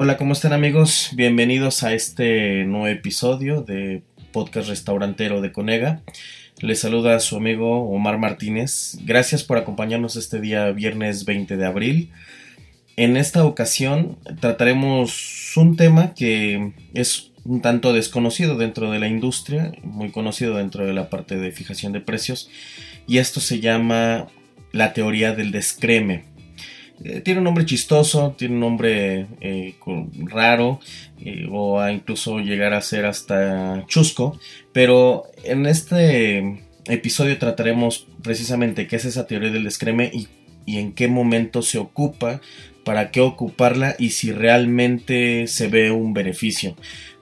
Hola, ¿cómo están amigos? Bienvenidos a este nuevo episodio de Podcast Restaurantero de Conega. Les saluda a su amigo Omar Martínez. Gracias por acompañarnos este día viernes 20 de abril. En esta ocasión trataremos un tema que es un tanto desconocido dentro de la industria, muy conocido dentro de la parte de fijación de precios, y esto se llama la teoría del descreme. Eh, tiene un nombre chistoso, tiene un nombre eh, raro eh, o a incluso llegar a ser hasta chusco, pero en este episodio trataremos precisamente qué es esa teoría del descreme y, y en qué momento se ocupa, para qué ocuparla y si realmente se ve un beneficio.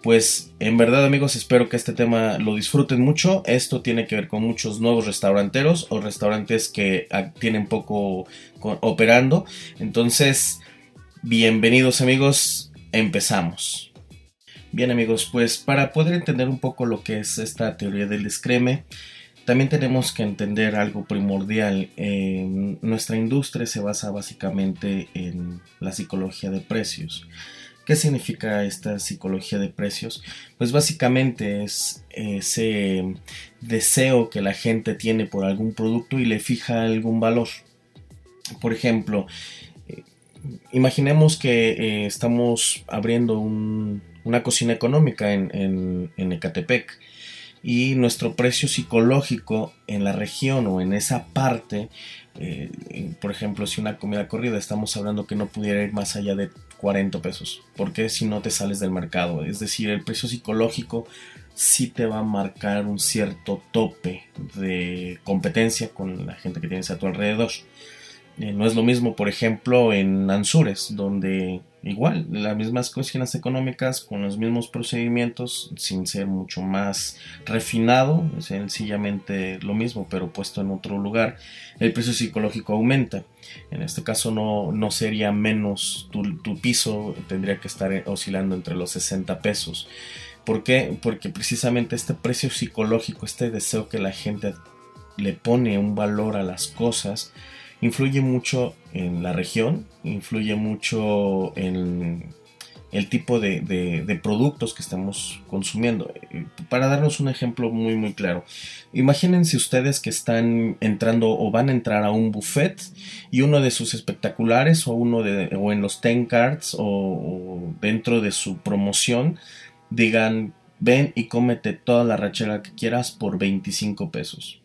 Pues en verdad amigos espero que este tema lo disfruten mucho. Esto tiene que ver con muchos nuevos restauranteros o restaurantes que ah, tienen poco operando. Entonces, bienvenidos amigos, empezamos. Bien amigos, pues para poder entender un poco lo que es esta teoría del descreme, también tenemos que entender algo primordial. nuestra industria se basa básicamente en la psicología de precios. ¿Qué significa esta psicología de precios? Pues básicamente es ese deseo que la gente tiene por algún producto y le fija algún valor. Por ejemplo, eh, imaginemos que eh, estamos abriendo una cocina económica en, Ecatepec y nuestro precio psicológico en la región o en esa parte, eh, por ejemplo, si una comida corrida estamos hablando que no pudiera ir más allá de 40 pesos. Porque si no te sales del mercado? Es decir, el precio psicológico sí te va a marcar un cierto tope de competencia con la gente que tienes a tu alrededor. Eh, no es lo mismo, por ejemplo, en Ansures, donde igual las mismas cuestiones económicas con los mismos procedimientos, sin ser mucho más refinado, sencillamente lo mismo, pero puesto en otro lugar, el precio psicológico aumenta. En este caso no, no sería menos, tu, tu piso tendría que estar oscilando entre los 60 pesos. ¿Por qué? Porque precisamente este precio psicológico, este deseo que la gente le pone un valor a las cosas, influye mucho en la región, influye mucho en el tipo de, productos que estamos consumiendo. Eh, para darnos un ejemplo muy muy claro, imagínense ustedes que están entrando o van a entrar a un buffet y uno de sus espectaculares o uno de o en los ten cards o, o dentro de su promoción digan ven y cómete toda la rachera que quieras por 25 pesos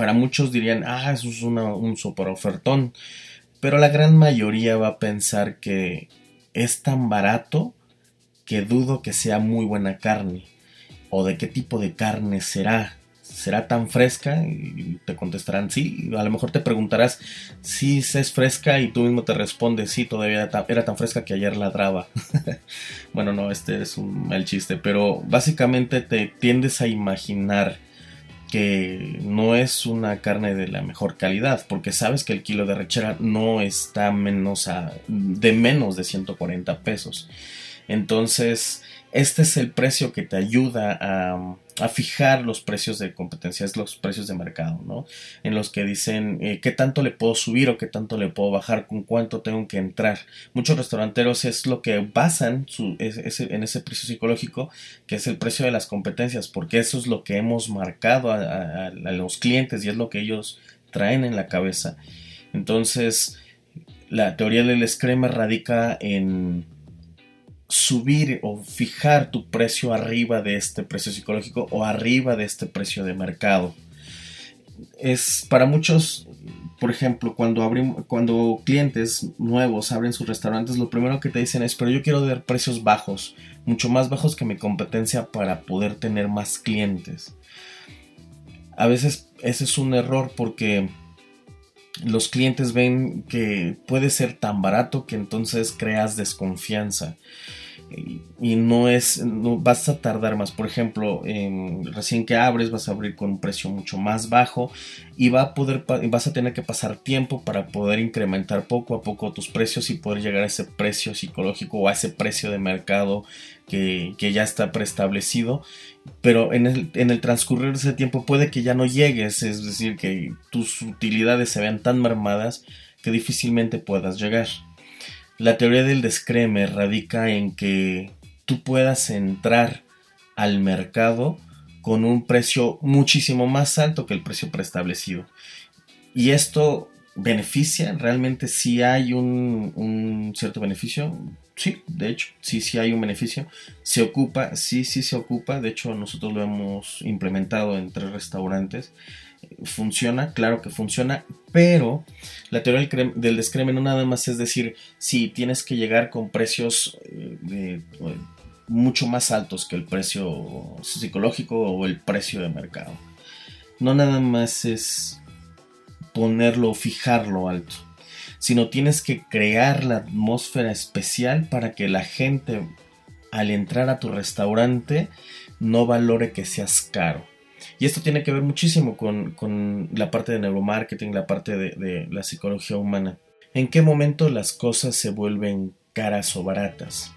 para muchos dirían, ah, eso es un super ofertón. Pero la gran mayoría va a pensar que es tan barato que dudo que sea muy buena carne. O de qué tipo de carne será. ¿Será tan fresca? Y te contestarán sí. A lo mejor te preguntarás si es fresca y tú mismo te respondes sí, todavía era tan fresca que ayer ladraba. bueno, no, este es un mal chiste, pero básicamente te tiendes a imaginar que no es una carne de la mejor calidad, porque sabes que el kilo de rechera no está menos a, de menos de 140 pesos. Entonces, este es el precio que te ayuda a, fijar los precios de competencia, es los precios de mercado, ¿no? En los que dicen eh, qué tanto le puedo subir o qué tanto le puedo bajar, con cuánto tengo que entrar. Muchos restauranteros es lo que basan su, en ese precio psicológico, que es el precio de las competencias, porque eso es lo que hemos marcado a, a los clientes y es lo que ellos traen en la cabeza. Entonces, la teoría del escrema radica en subir o fijar tu precio arriba de este precio psicológico o arriba de este precio de mercado. Es para muchos, por ejemplo, cuando abrimos, cuando clientes nuevos abren sus restaurantes, lo primero que te dicen es, pero yo quiero dar precios bajos, mucho más bajos que mi competencia para poder tener más clientes. A veces ese es un error porque los clientes ven que puede ser tan barato que entonces creas desconfianza y no es no vas a tardar más. Por ejemplo recién que abres vas a abrir con un precio mucho más bajo y va a poder vas a tener que pasar tiempo para poder incrementar poco a poco tus precios y poder llegar a ese precio psicológico o a ese precio de mercado que, ya está preestablecido. Pero en el, en el transcurrir de ese tiempo puede que ya no llegues es decir que tus utilidades se vean tan mermadas que difícilmente puedas llegar La teoría del descreme radica en que tú puedas entrar al mercado con un precio muchísimo más alto que el precio preestablecido. Y esto beneficia, realmente sí hay un, cierto beneficio. Sí, de hecho, sí, sí hay un beneficio. Se ocupa, sí, sí se ocupa. De hecho, nosotros lo hemos implementado en tres restaurantes. Funciona, claro que funciona, pero la teoría del, descreme no nada más es decir, si tienes que llegar con precios eh, mucho más altos que el precio psicológico o el precio de mercado. No nada más es ponerlo, fijarlo alto, sino tienes que crear la atmósfera especial para que la gente al entrar a tu restaurante no valore que seas caro. Y esto tiene que ver muchísimo con, la parte de neuromarketing, la parte de, la psicología humana. ¿En qué momento las cosas se vuelven caras o baratas?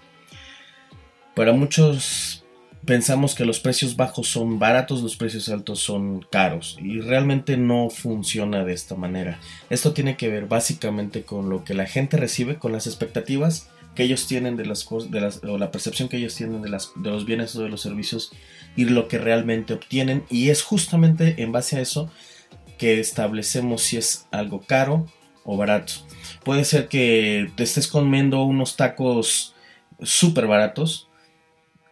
Para muchos pensamos que los precios bajos son baratos, los precios altos son caros y realmente no funciona de esta manera. Esto tiene que ver básicamente con lo que la gente recibe, con las expectativas que ellos tienen de las cosas, de las, o la percepción que ellos tienen de los bienes o de los servicios y lo que realmente obtienen y es justamente en base a eso que establecemos si es algo caro o barato. Puede ser que te estés comiendo unos tacos súper baratos,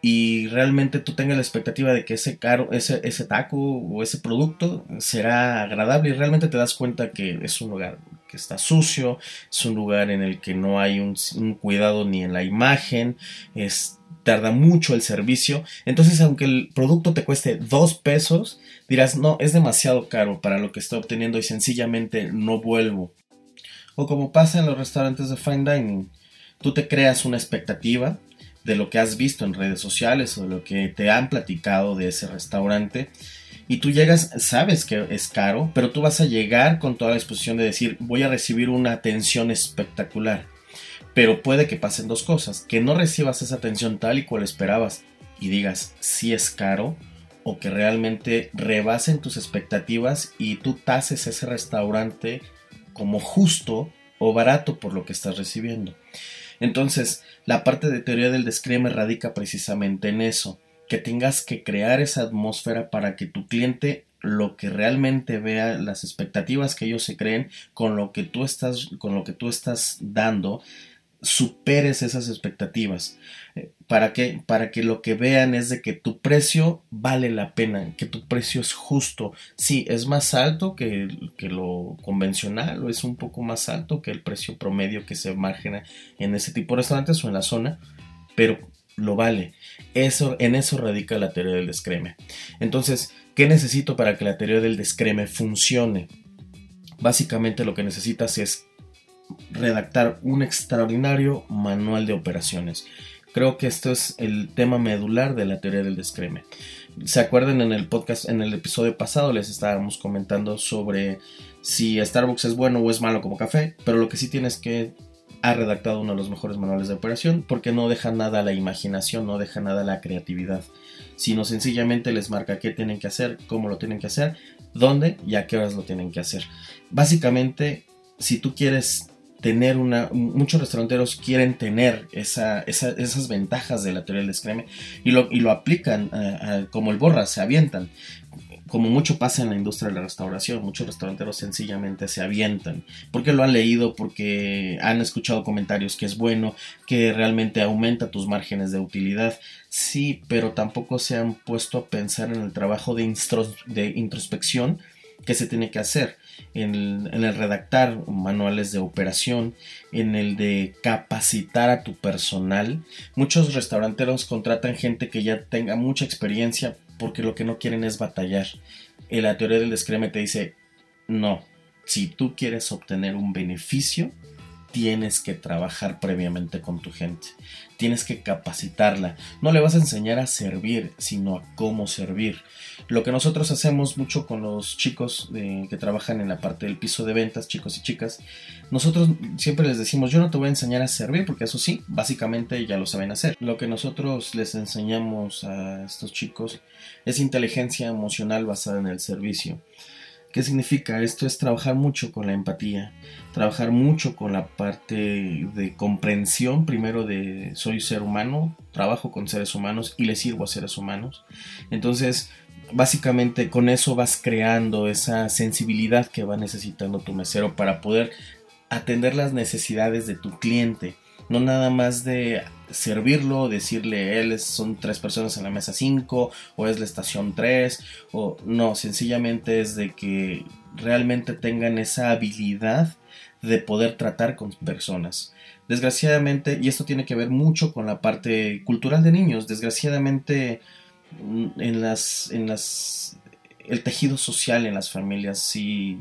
y realmente tú tengas la expectativa de que ese caro, ese, ese taco o ese producto será agradable y realmente te das cuenta que es un lugar que está sucio, es un lugar en el que no hay un, cuidado ni en la imagen, es, tarda mucho el servicio, entonces aunque el producto te cueste dos pesos, dirás no, es demasiado caro para lo que estoy obteniendo y sencillamente no vuelvo. O como pasa en los restaurantes de fine dining, tú te creas una expectativa, de lo que has visto en redes sociales o de lo que te han platicado de ese restaurante. Y tú llegas, sabes que es caro, pero tú vas a llegar con toda la disposición de decir, voy a recibir una atención espectacular. Pero puede que pasen dos cosas, que no recibas esa atención tal y cual esperabas y digas, si es caro, o que realmente rebasen tus expectativas y tú tases ese restaurante como justo o barato por lo que estás recibiendo. Entonces, la parte de teoría del descreme radica precisamente en eso, que tengas que crear esa atmósfera para que tu cliente lo que realmente vea, las expectativas que ellos se creen con lo que tú estás, con lo que tú estás dando, superes esas expectativas. Eh, ¿Para que Para que lo que vean es de que tu precio vale la pena, que tu precio es justo. Sí, es más alto que, que lo convencional o es un poco más alto que el precio promedio que se margina en ese tipo de restaurantes o en la zona, pero lo vale. Eso, en eso radica la teoría del descreme. Entonces, ¿qué necesito para que la teoría del descreme funcione? Básicamente lo que necesitas es redactar un extraordinario manual de operaciones. Creo que esto es el tema medular de la teoría del descreme. ¿Se acuerdan en el podcast, en el episodio pasado les estábamos comentando sobre si Starbucks es bueno o es malo como café? Pero lo que sí tienes que ha redactado uno de los mejores manuales de operación porque no deja nada a la imaginación, no deja nada a la creatividad, sino sencillamente les marca qué tienen que hacer, cómo lo tienen que hacer, dónde y a qué horas lo tienen que hacer. Básicamente, si tú quieres tener una, muchos restauranteros quieren tener esa, esas ventajas de la teoría del descreme y lo, y lo aplican como el borra, se avientan. Como mucho pasa en la industria de la restauración, muchos restauranteros sencillamente se avientan, porque lo han leído, porque han escuchado comentarios que es bueno, que realmente aumenta tus márgenes de utilidad. Sí, pero tampoco se han puesto a pensar en el trabajo de, de introspección que se tiene que hacer en el, redactar manuales de operación, en el de capacitar a tu personal. Muchos restauranteros contratan gente que ya tenga mucha experiencia porque lo que no quieren es batallar. En la teoría del descreme te dice, no, si tú quieres obtener un beneficio, tienes que trabajar previamente con tu gente, tienes que capacitarla, no le vas a enseñar a servir, sino a cómo servir. Lo que nosotros hacemos mucho con los chicos que trabajan en la parte del piso de ventas, chicos y chicas, nosotros siempre les decimos, yo no te voy a enseñar a servir, porque eso sí, básicamente ya lo saben hacer. Lo que nosotros les enseñamos a estos chicos es inteligencia emocional basada en el servicio ¿Qué significa? Esto es trabajar mucho con la empatía, trabajar mucho con la parte de comprensión, primero de soy ser humano, trabajo con seres humanos y le sirvo a seres humanos. Entonces, básicamente con eso vas creando esa sensibilidad que va necesitando tu mesero para poder atender las necesidades de tu cliente. No nada más de servirlo, decirle él son tres personas en la mesa 5 o es la estación 3 o no, sencillamente es de que realmente tengan esa habilidad de poder tratar con personas. Desgraciadamente, y esto tiene que ver mucho con la parte cultural de niños, desgraciadamente mm, en las, en las el tejido social en las familias sí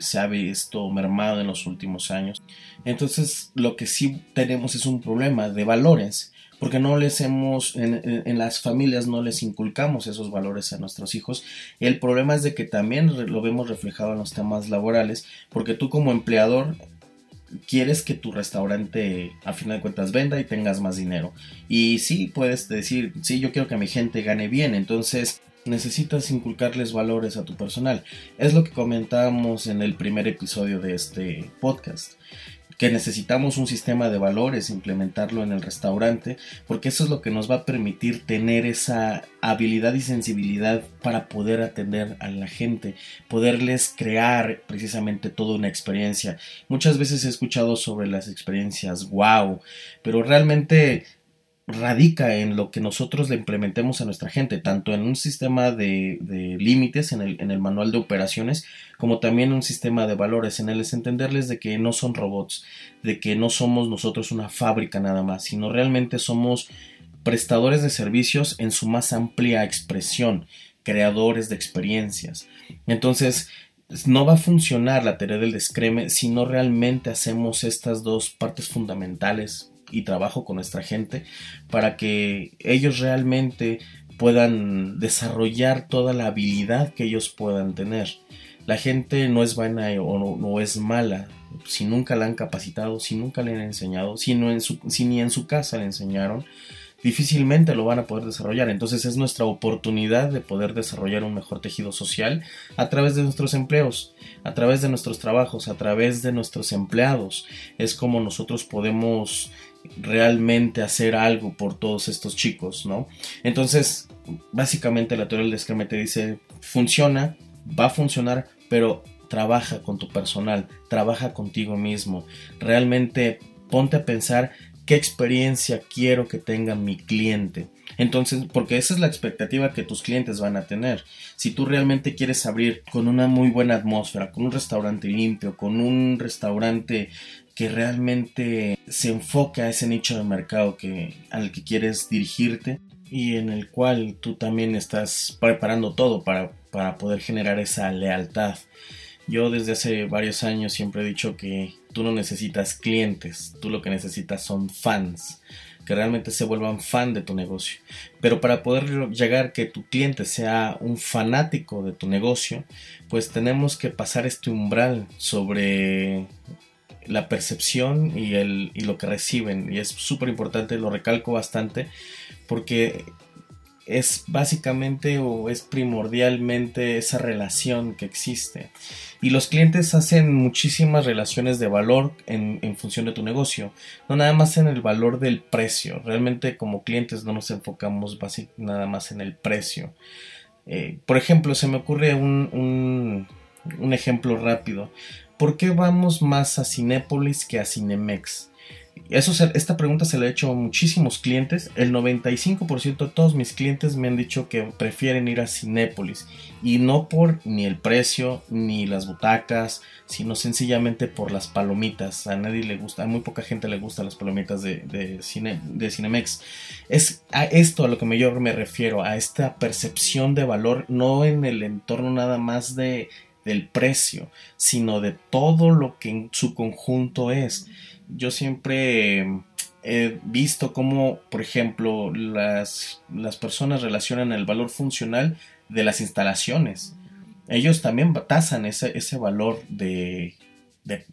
se ha visto mermado en los últimos años. Entonces lo que sí tenemos es un problema de valores, porque no les hemos, en, las familias no les inculcamos esos valores a nuestros hijos. El problema es de que también lo vemos reflejado en los temas laborales, porque tú como empleador quieres que tu restaurante a final de cuentas venda y tengas más dinero. Y sí, puedes decir, sí, yo quiero que mi gente gane bien, entonces necesitas inculcarles valores a tu personal. Es lo que comentábamos en el primer episodio de este podcast que necesitamos un sistema de valores, implementarlo en el restaurante, porque eso es lo que nos va a permitir tener esa habilidad y sensibilidad para poder atender a la gente, poderles crear precisamente toda una experiencia. Muchas veces he escuchado sobre las experiencias wow, pero realmente radica en lo que nosotros le implementemos a nuestra gente, tanto en un sistema de, límites en el, en el, manual de operaciones, como también un sistema de valores, en el es entenderles de que no son robots, de que no somos nosotros una fábrica nada más, sino realmente somos prestadores de servicios en su más amplia expresión, creadores de experiencias. Entonces, no va a funcionar la teoría del descreme si no realmente hacemos estas dos partes fundamentales y trabajo con nuestra gente para que ellos realmente puedan desarrollar toda la habilidad que ellos puedan tener. La gente no es buena o no, es mala si nunca la han capacitado, si nunca le han enseñado, si, en su, si ni en su casa le enseñaron, difícilmente lo van a poder desarrollar. Entonces es nuestra oportunidad de poder desarrollar un mejor tejido social a través de nuestros empleos, a través de nuestros trabajos, a través de nuestros empleados. Es como nosotros podemos realmente hacer algo por todos estos chicos, ¿no? Entonces, básicamente la teoría del descreme te dice, funciona, va a funcionar, pero trabaja con tu personal, trabaja contigo mismo, realmente ponte a pensar qué experiencia quiero que tenga mi cliente. Entonces, porque esa es la expectativa que tus clientes van a tener. Si tú realmente quieres abrir con una muy buena atmósfera, con un restaurante limpio, con un restaurante que realmente se enfoca a ese nicho de mercado al que quieres dirigirte y en el cual tú también estás preparando todo para, para poder generar esa lealtad. Yo desde hace varios años siempre he dicho que tú no necesitas clientes, tú lo que necesitas son fans, que realmente se vuelvan fan de tu negocio. Pero para poder llegar que tu cliente sea un fanático de tu negocio, pues tenemos que pasar este umbral sobre la percepción y, el, y lo que reciben. Y es súper importante, lo recalco bastante, porque es básicamente o es primordialmente esa relación que existe. Y los clientes hacen muchísimas relaciones de valor en, función de tu negocio, no nada más en el valor del precio. Realmente como clientes no nos enfocamos nada más en el precio. Eh, por ejemplo, se me ocurre un, un, un ejemplo rápido. ¿por qué vamos más a Cinépolis que a Cinemex? Eso esta pregunta se la he hecho a muchísimos clientes. El 95% de todos mis clientes me han dicho que prefieren ir a Cinépolis. Y no por ni el precio, ni las butacas, sino sencillamente por las palomitas. A nadie le gusta, a muy poca gente le gustan las palomitas de, cine, de Cinemex. Es a esto a lo que yo me refiero, a esta percepción de valor, no en el entorno nada más de del precio, sino de todo lo que en su conjunto es. Yo siempre he visto cómo, por ejemplo, las, las personas relacionan el valor funcional de las instalaciones. Ellos también tasan ese, ese valor de, de,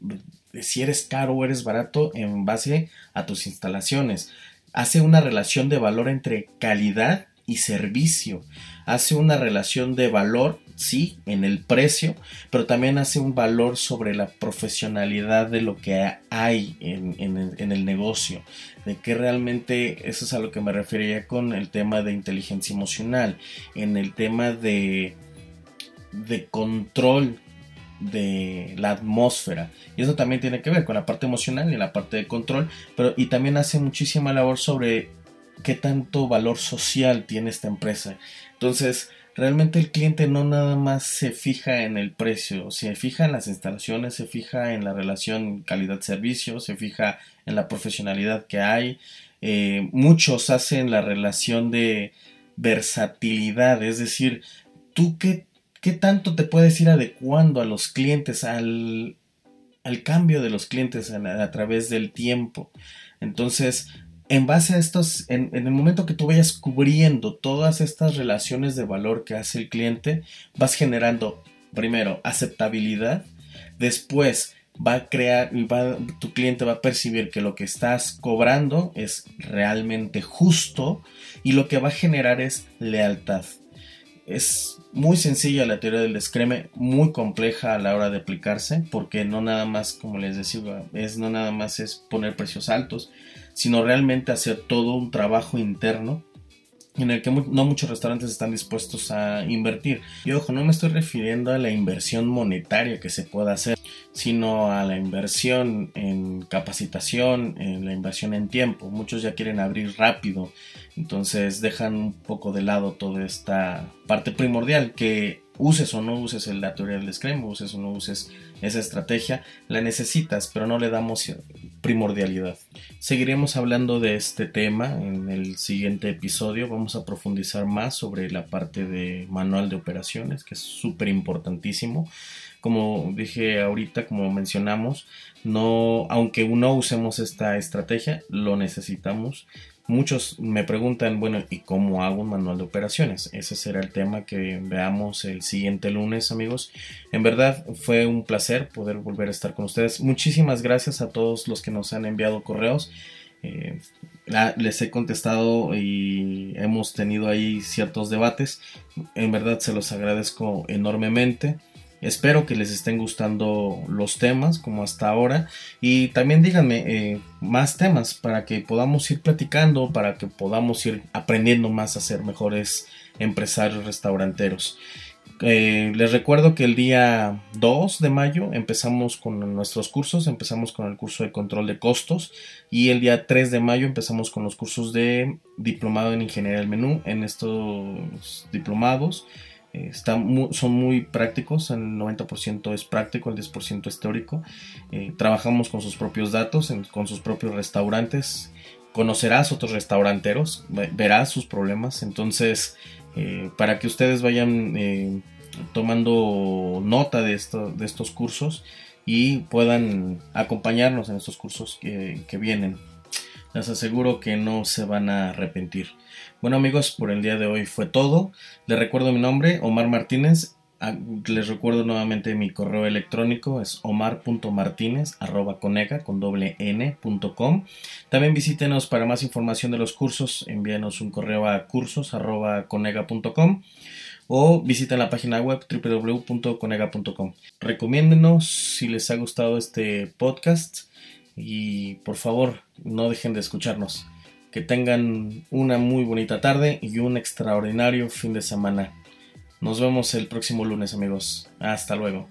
de si eres caro o eres barato en base a tus instalaciones. Hace una relación de valor entre calidad y servicio. Hace una relación de valor, sí, en el precio, pero también hace un valor sobre la profesionalidad de lo que hay en, en el negocio, de que realmente eso es a lo que me refería con el tema de inteligencia emocional, en el tema de, de control de la atmósfera y eso también tiene que ver con la parte emocional y la parte de control pero y también hace muchísima labor sobre qué tanto valor social tiene esta empresa entonces realmente el cliente no nada más se fija en el precio se fija en las instalaciones se fija en la relación calidad servicio se fija en la profesionalidad que hay eh, muchos hacen la relación de versatilidad es decir tú qué ¿Qué tanto te puedes ir adecuando a los clientes, al, cambio de los clientes a, través del tiempo? Entonces, en base a estos, en, el momento que tú vayas cubriendo todas estas relaciones de valor que hace el cliente, vas generando, primero, aceptabilidad, después va a crear, va, tu cliente va a percibir que lo que estás cobrando es realmente justo y lo que va a generar es lealtad. Es muy sencilla la teoría del descreme, muy compleja a la hora de aplicarse, porque no nada más, como les decía, es no nada más es poner precios altos, sino realmente hacer todo un trabajo interno en el que no muchos restaurantes están dispuestos a invertir. Y ojo, no me estoy refiriendo a la inversión monetaria que se pueda hacer, sino a la inversión en capacitación, en la inversión en tiempo. Muchos ya quieren abrir rápido, entonces dejan un poco de lado toda esta parte primordial que uses o no uses la teoría del descremo, uses o no uses esa estrategia, la necesitas, pero no le damos primordialidad. Seguiremos hablando de este tema en el siguiente episodio. Vamos a profundizar más sobre la parte de manual de operaciones, que es súper importantísimo. Como dije ahorita, como mencionamos, no, aunque no usemos esta estrategia, lo necesitamos Muchos me preguntan, bueno, ¿y cómo hago un manual de operaciones? Ese será el tema que veamos el siguiente lunes, amigos. En verdad fue un placer poder volver a estar con ustedes. Muchísimas gracias a todos los que nos han enviado correos. Eh, les he contestado y hemos tenido ahí ciertos debates. En verdad se los agradezco enormemente. Espero que les estén gustando los temas como hasta ahora y también díganme eh, más temas para que podamos ir platicando, para que podamos ir aprendiendo más a ser mejores empresarios restauranteros. Eh, les recuerdo que el día 2 de mayo empezamos con nuestros cursos, empezamos con el curso de control de costos y el día 3 de mayo empezamos con los cursos de diplomado en ingeniería del menú. En estos diplomados son muy prácticos, el 90% es práctico, el 10% es teórico. Eh, trabajamos con sus propios datos, con sus propios restaurantes. Conocerás otros restauranteros, verás sus problemas. Entonces, eh, para que ustedes vayan eh, tomando nota de, esto, de estos cursos y puedan acompañarnos en estos cursos que, que vienen. Les aseguro que no se van a arrepentir. Bueno amigos, por el día de hoy fue todo. Les recuerdo mi nombre, Omar Martínez. Ah, les recuerdo nuevamente mi correo electrónico es omar.martinez con doble También visítenos para más información de los cursos, envíenos un correo a cursos o visiten la página web www.conega.com. Recomiéndenos si les ha gustado este podcast y por favor no dejen de escucharnos. Que tengan una muy bonita tarde y un extraordinario fin de semana. Nos vemos el próximo lunes amigos. Hasta luego.